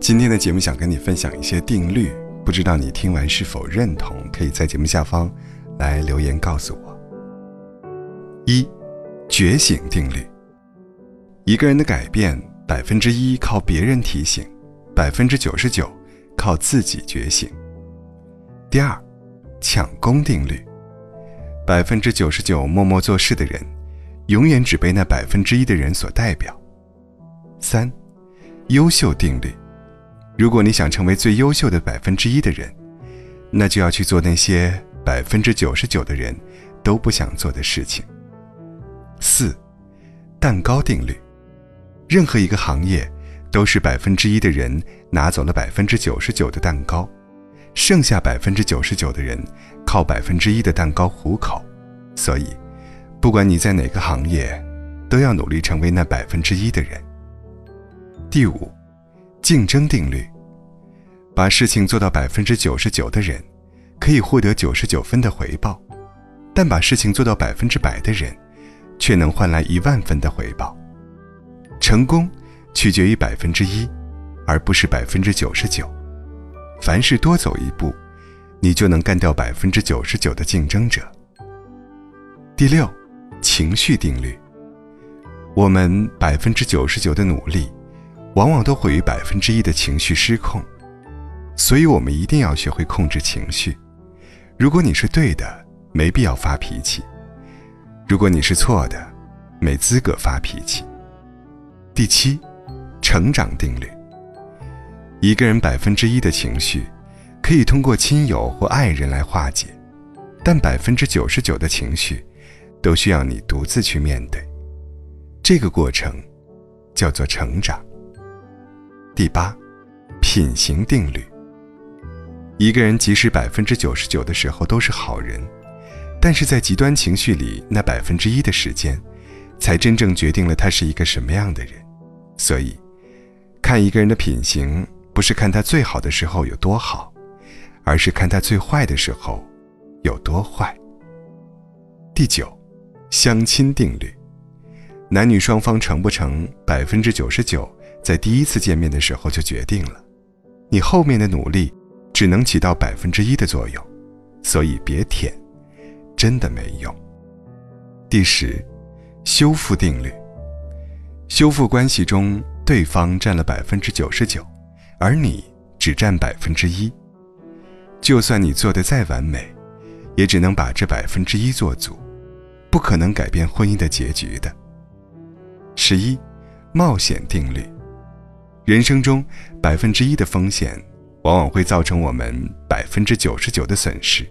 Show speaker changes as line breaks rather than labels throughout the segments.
今天的节目想跟你分享一些定律，不知道你听完是否认同？可以在节目下方来留言告诉我。一，觉醒定律。一个人的改变，百分之一靠别人提醒，百分之九十九靠自己觉醒。第二，抢功定律。百分之九十九默默做事的人，永远只被那百分之一的人所代表。三，优秀定律。如果你想成为最优秀的百分之一的人，那就要去做那些百分之九十九的人都不想做的事情。四，蛋糕定律。任何一个行业，都是百分之一的人拿走了百分之九十九的蛋糕，剩下百分之九十九的人靠百分之一的蛋糕糊口。所以，不管你在哪个行业，都要努力成为那百分之一的人。第五，竞争定律。把事情做到百分之九十九的人，可以获得九十九分的回报；但把事情做到百分之百的人，却能换来一万分的回报。成功取决于百分之一，而不是百分之九十九。凡事多走一步，你就能干掉百分之九十九的竞争者。第六，情绪定律。我们百分之九十九的努力，往往都毁于百分之一的情绪失控。所以，我们一定要学会控制情绪。如果你是对的，没必要发脾气；如果你是错的，没资格发脾气。第七，成长定律。一个人百分之一的情绪，可以通过亲友或爱人来化解，但百分之九十九的情绪，都需要你独自去面对。这个过程，叫做成长。第八，品行定律。一个人即使百分之九十九的时候都是好人，但是在极端情绪里那百分之一的时间，才真正决定了他是一个什么样的人。所以，看一个人的品行，不是看他最好的时候有多好，而是看他最坏的时候有多坏。第九，相亲定律。男女双方成不成，百分之九十九在第一次见面的时候就决定了，你后面的努力只能起到百分之一的作用，所以别舔，真的没用。第十，修复定律。修复关系中，对方占了百分之九十九，而你只占百分之一。就算你做的再完美，也只能把这百分之一做足，不可能改变婚姻的结局的。十一，冒险定律。人生中百分之一的风险，往往会造成我们百分之九十九的损失。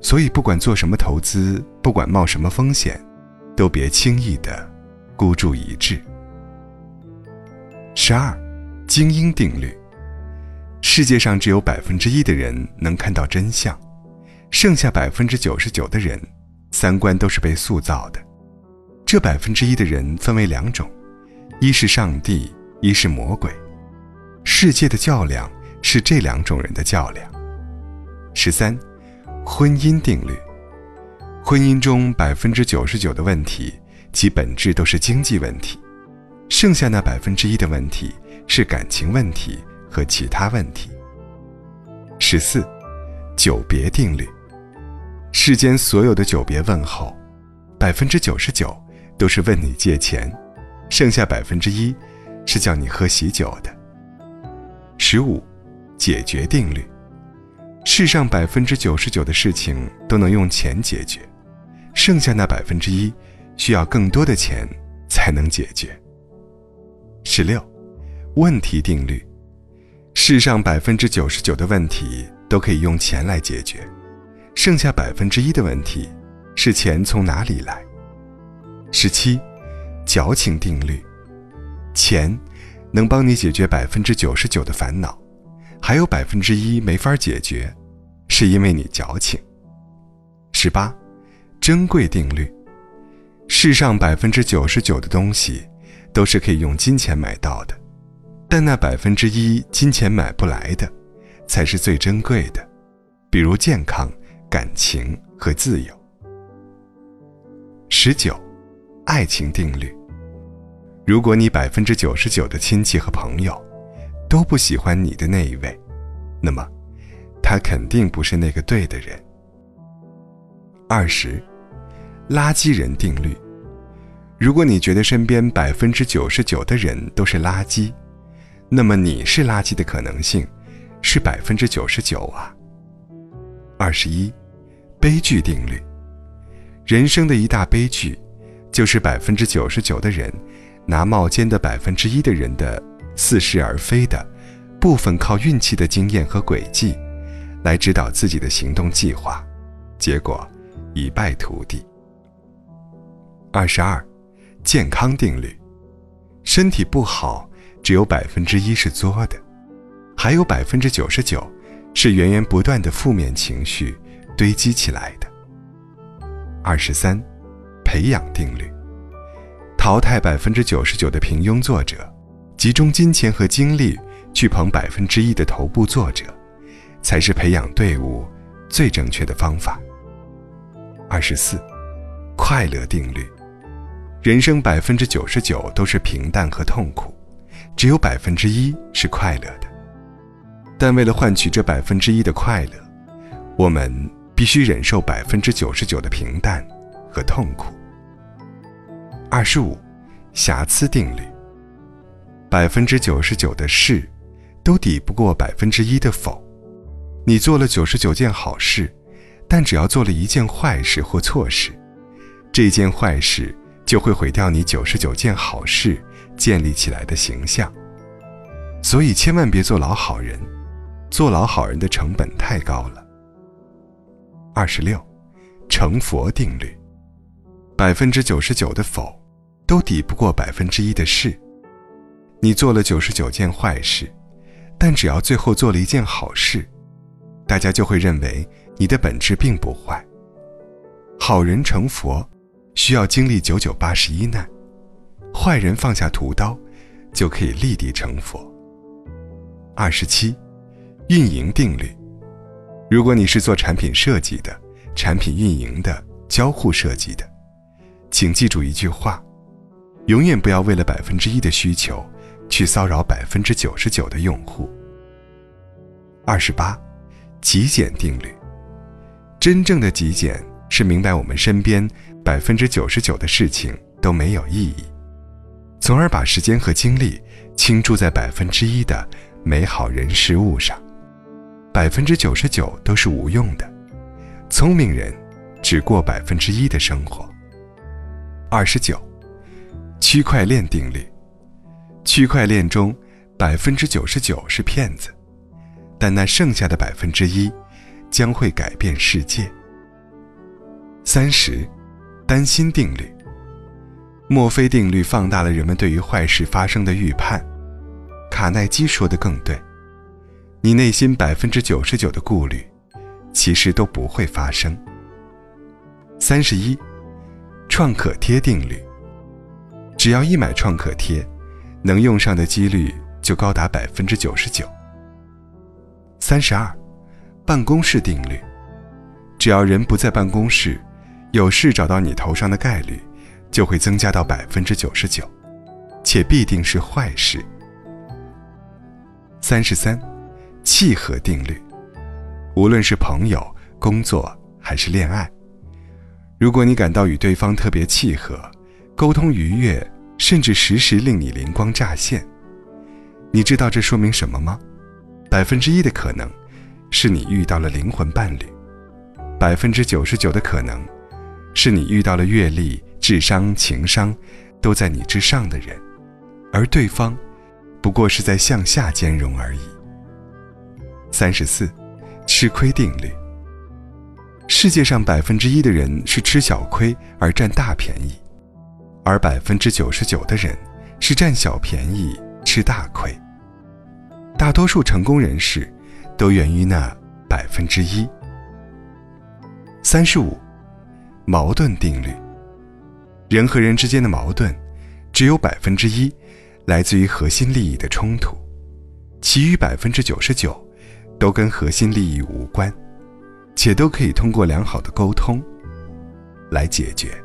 所以，不管做什么投资，不管冒什么风险，都别轻易的。孤注一掷。十二，精英定律。世界上只有百分之一的人能看到真相，剩下百分之九十九的人，三观都是被塑造的。这百分之一的人分为两种，一是上帝，一是魔鬼。世界的较量是这两种人的较量。十三，婚姻定律。婚姻中百分之九十九的问题。其本质都是经济问题，剩下那百分之一的问题是感情问题和其他问题。十四，久别定律。世间所有的久别问候，百分之九十九都是问你借钱，剩下百分之一是叫你喝喜酒的。十五，解决定律。世上百分之九十九的事情都能用钱解决，剩下那百分之一。需要更多的钱才能解决。十六，问题定律：世上百分之九十九的问题都可以用钱来解决，剩下百分之一的问题是钱从哪里来。十七，矫情定律：钱能帮你解决百分之九十九的烦恼，还有百分之一没法解决，是因为你矫情。十八，珍贵定律。世上百分之九十九的东西，都是可以用金钱买到的，但那百分之一金钱买不来的，才是最珍贵的，比如健康、感情和自由。十九，爱情定律。如果你百分之九十九的亲戚和朋友，都不喜欢你的那一位，那么，他肯定不是那个对的人。二十，垃圾人定律。如果你觉得身边百分之九十九的人都是垃圾，那么你是垃圾的可能性是百分之九十九啊。二十一，悲剧定律。人生的一大悲剧，就是百分之九十九的人拿冒尖的百分之一的人的似是而非的部分靠运气的经验和轨迹，来指导自己的行动计划，结果一败涂地。二十二，健康定律。身体不好。只有百分之一是作的，还有百分之九十九是源源不断的负面情绪堆积起来的。二十三，培养定律，淘汰百分之九十九的平庸作者，集中金钱和精力去捧百分之一的头部作者，才是培养队伍最正确的方法。二十四，快乐定律，人生百分之九十九都是平淡和痛苦。只有百分之一是快乐的，但为了换取这百分之一的快乐，我们必须忍受百分之九十九的平淡和痛苦。二十五，瑕疵定律。百分之九十九的是，都抵不过百分之一的否。你做了九十九件好事，但只要做了一件坏事或错事，这件坏事就会毁掉你九十九件好事。建立起来的形象，所以千万别做老好人，做老好人的成本太高了。二十六，成佛定律，百分之九十九的否，都抵不过百分之一的是。你做了九十九件坏事，但只要最后做了一件好事，大家就会认为你的本质并不坏。好人成佛，需要经历九九八十一难。坏人放下屠刀，就可以立地成佛。二十七，运营定律。如果你是做产品设计的、产品运营的、交互设计的，请记住一句话：永远不要为了百分之一的需求，去骚扰百分之九十九的用户。二十八，极简定律。真正的极简是明白我们身边百分之九十九的事情都没有意义。从而把时间和精力倾注在百分之一的美好人事物上，百分之九十九都是无用的。聪明人只过百分之一的生活。二十九，区块链定律。区块链中百分之九十九是骗子，但那剩下的百分之一将会改变世界。三十，担心定律。墨菲定律放大了人们对于坏事发生的预判。卡耐基说的更对：你内心百分之九十九的顾虑，其实都不会发生。三十一，创可贴定律。只要一买创可贴，能用上的几率就高达百分之九十九。三十二，办公室定律。只要人不在办公室，有事找到你头上的概率。就会增加到百分之九十九，且必定是坏事。三十三，契合定律。无论是朋友、工作还是恋爱，如果你感到与对方特别契合，沟通愉悦，甚至时时令你灵光乍现，你知道这说明什么吗？百分之一的可能，是你遇到了灵魂伴侣；百分之九十九的可能，是你遇到了阅历。智商、情商都在你之上的人，而对方不过是在向下兼容而已。三十四，吃亏定律。世界上百分之一的人是吃小亏而占大便宜，而百分之九十九的人是占小便宜吃大亏。大多数成功人士都源于那百分之一。三十五，矛盾定律。人和人之间的矛盾，只有百分之一来自于核心利益的冲突，其余百分之九十九都跟核心利益无关，且都可以通过良好的沟通来解决。